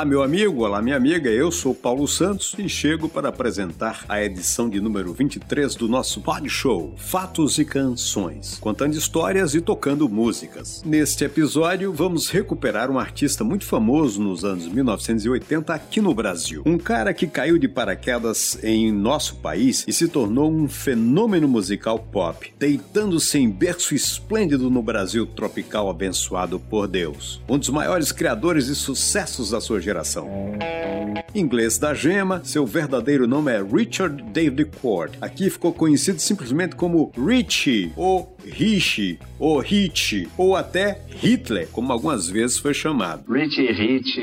Olá, meu amigo, olá, minha amiga. Eu sou Paulo Santos e chego para apresentar a edição de número 23 do nosso Pod Show Fatos e Canções, contando histórias e tocando músicas. Neste episódio, vamos recuperar um artista muito famoso nos anos 1980 aqui no Brasil. Um cara que caiu de paraquedas em nosso país e se tornou um fenômeno musical pop, deitando-se em berço esplêndido no Brasil tropical abençoado por Deus. Um dos maiores criadores de sucessos da sua geração. Inglês da gema, seu verdadeiro nome é Richard David Cord. Aqui ficou conhecido simplesmente como Richie ou Rich, ou Hit, ou até Hitler, como algumas vezes foi chamado. Richie, Hit,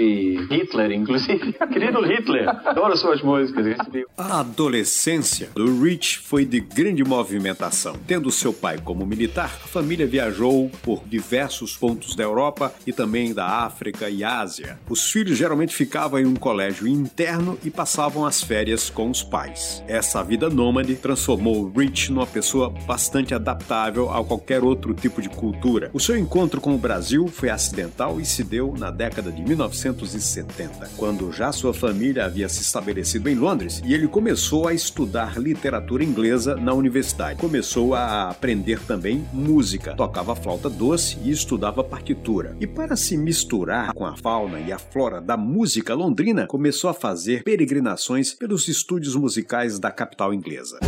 Hitler, inclusive. Querido Hitler, adoro suas músicas. A adolescência do Rich foi de grande movimentação. Tendo seu pai como militar, a família viajou por diversos pontos da Europa e também da África e Ásia. Os filhos geralmente ficavam em um colégio interno e passavam as férias com os pais. Essa vida nômade transformou Rich numa pessoa bastante adaptável a qualquer outro tipo de cultura. O seu encontro com o Brasil foi acidental e se deu na década de 1970, quando já sua família havia se estabelecido em Londres e ele começou a estudar literatura inglesa na universidade. Começou a aprender também música, tocava flauta doce e estudava partitura. E para se misturar com a fauna e a flora da música londrina, começou a fazer peregrinações pelos estúdios musicais da capital inglesa.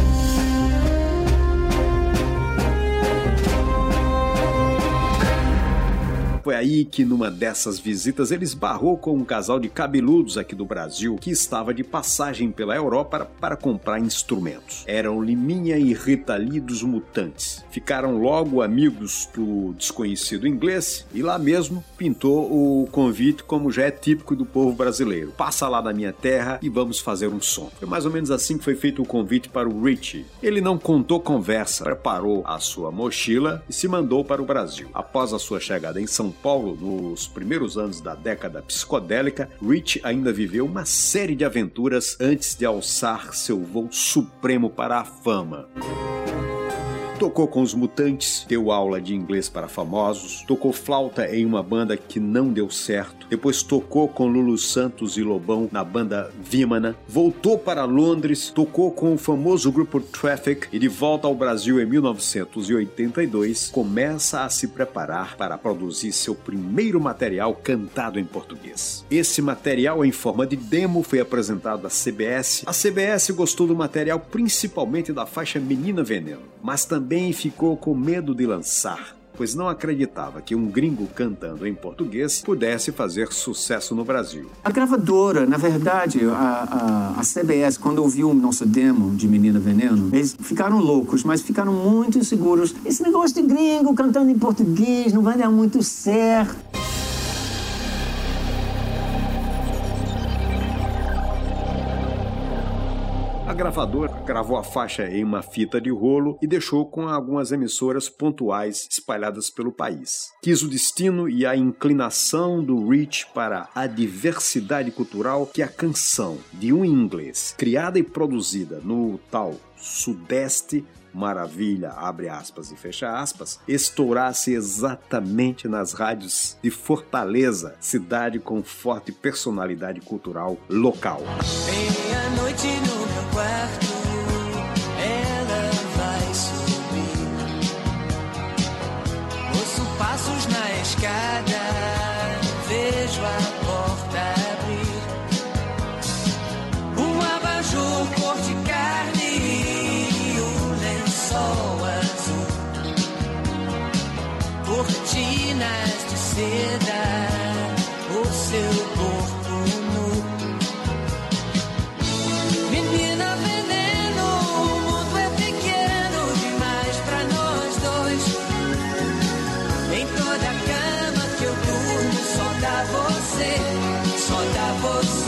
Foi aí que, numa dessas visitas, ele esbarrou com um casal de cabeludos aqui do Brasil que estava de passagem pela Europa para comprar instrumentos. Eram Liminha e Rita Lee dos Mutantes. Ficaram logo amigos do desconhecido inglês e lá mesmo pintou o convite, como já é típico do povo brasileiro. Passa lá na minha terra e vamos fazer um som. Foi mais ou menos assim que foi feito o convite para o Richie. Ele não contou conversa, preparou a sua mochila e se mandou para o Brasil. Após a sua chegada em São Paulo, nos primeiros anos da década psicodélica, Rich ainda viveu uma série de aventuras antes de alçar seu voo supremo para a fama. Tocou com os Mutantes, deu aula de inglês para famosos, tocou flauta em uma banda que não deu certo, depois tocou com Lulu Santos e Lobão na banda Vimana, voltou para Londres, tocou com o famoso grupo Traffic e de volta ao Brasil em 1982 começa a se preparar para produzir seu primeiro material cantado em português. Esse material em forma de demo foi apresentado à CBS. A CBS gostou do material principalmente da faixa Menina Veneno, mas também também ficou com medo de lançar, pois não acreditava que um gringo cantando em português pudesse fazer sucesso no Brasil. A gravadora, na verdade, a, a, a CBS, quando ouviu o nosso demo de Menina Veneno, eles ficaram loucos, mas ficaram muito inseguros. Esse negócio de gringo cantando em português não vai dar muito certo. A gravadora gravou a faixa em uma fita de rolo e deixou com algumas emissoras pontuais espalhadas pelo país. Quis o destino e a inclinação do Rich para a diversidade cultural que a canção de um inglês, criada e produzida no tal Sudeste maravilha, abre aspas e fecha aspas, estourasse exatamente nas rádios de Fortaleza, cidade com forte personalidade cultural local. Meia-noite no meu quarto,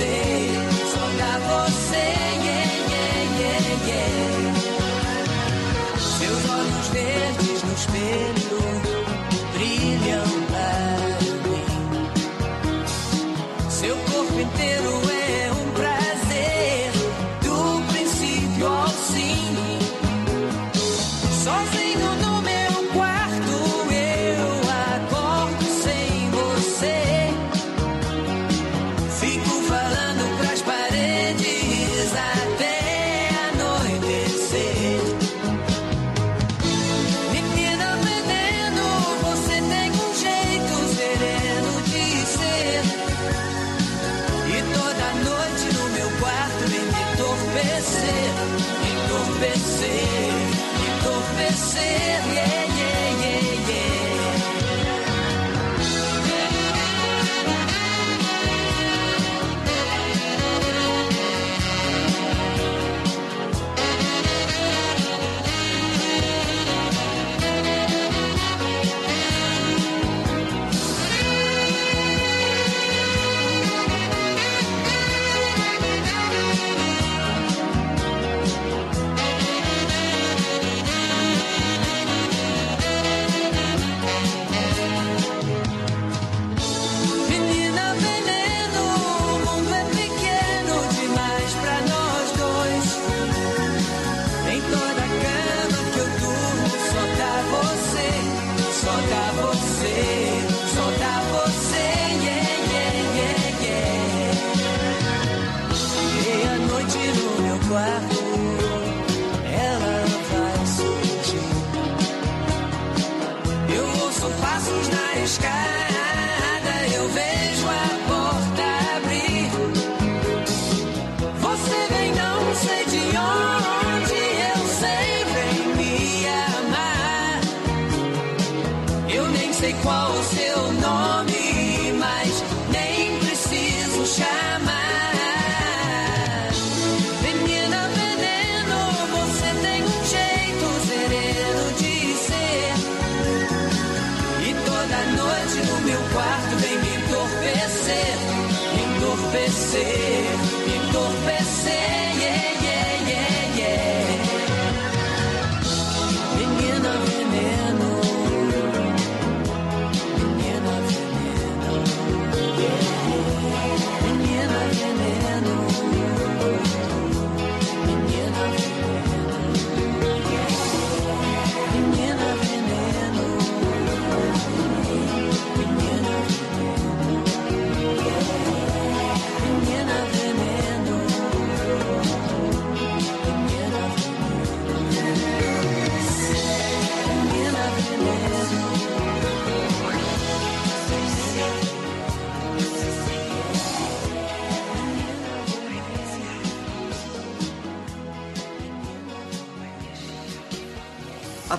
você,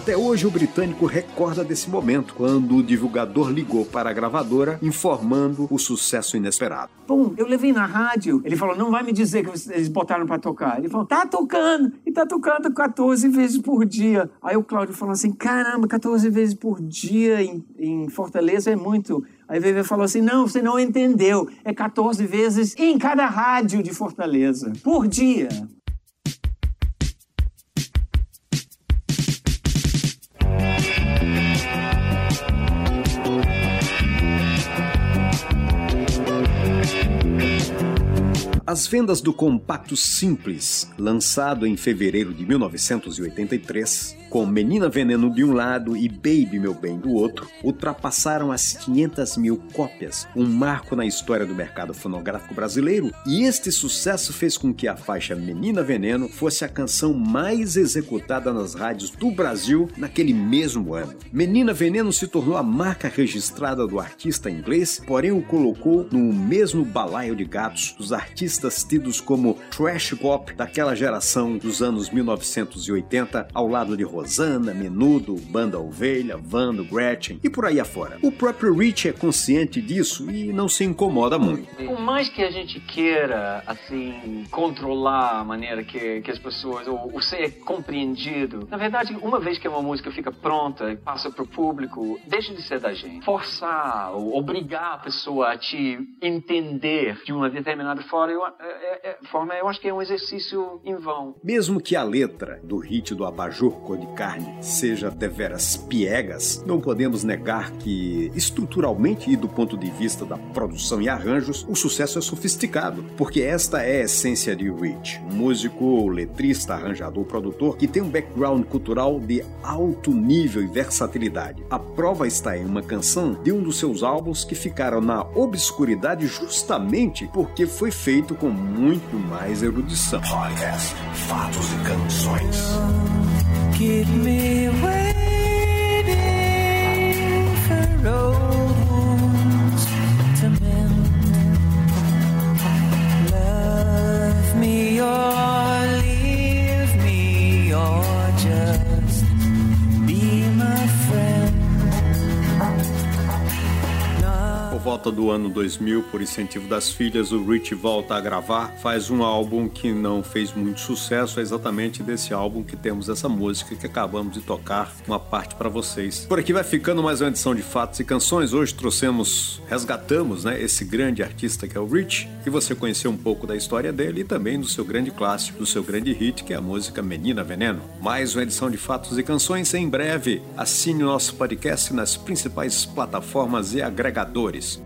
Até hoje, o britânico recorda desse momento, quando o divulgador ligou para a gravadora informando o sucesso inesperado. Bom, eu levei na rádio, ele falou, não vai me dizer que eles botaram para tocar. Ele falou, tá tocando, e tá tocando 14 vezes por dia. Aí o Cláudio falou assim, caramba, 14 vezes por dia em, em Fortaleza é muito. Aí o VV falou assim, não, você não entendeu, é 14 vezes em cada rádio de Fortaleza, por dia. As vendas do compacto Simples, lançado em fevereiro de 1983, com Menina Veneno de um lado e Baby Meu Bem do outro, ultrapassaram as 500 mil cópias, um marco na história do mercado fonográfico brasileiro, e este sucesso fez com que a faixa Menina Veneno fosse a canção mais executada nas rádios do Brasil naquele mesmo ano. Menina Veneno se tornou a marca registrada do artista inglês, porém o colocou no mesmo balaio de gatos dos artistas tidos como trash pop daquela geração dos anos 1980, ao lado de Rosana, Menudo, Banda Ovelha, Vando, Gretchen e por aí afora. O próprio Rich é consciente disso e não se incomoda muito. Por mais que a gente queira, assim, controlar a maneira que, que as pessoas, ou, ou ser compreendido, na verdade, uma vez que uma música fica pronta e passa para o público, deixa de ser da gente. Forçar ou obrigar a pessoa a te entender de uma determinada forma, eu, é, é, é, forma, eu acho que é um exercício em vão. Mesmo que a letra do hit do Abajur cor de carne seja deveras piegas, não podemos negar que, estruturalmente e do ponto de vista da produção e arranjos, o sucesso é sofisticado, porque esta é a essência de Rich, um músico, letrista, arranjador, produtor que tem um background cultural de alto nível e versatilidade. A prova está em uma canção de um dos seus álbuns que ficaram na obscuridade justamente porque foi feito com muito mais erudição. Podcast Fatos e Canções. Keep me waiting volta do ano 2000, por incentivo das filhas, o Rich volta a gravar, faz um álbum que não fez muito sucesso, é exatamente desse álbum que temos essa música que acabamos de tocar uma parte para vocês. Por aqui vai ficando mais uma edição de Fatos e Canções. Hoje trouxemos, resgatamos, né, esse grande artista que é o Rich, e você conheceu um pouco da história dele e também do seu grande clássico, do seu grande hit, que é a música Menina Veneno. Mais uma edição de Fatos e Canções em breve. Assine o nosso podcast nas principais plataformas e agregadores.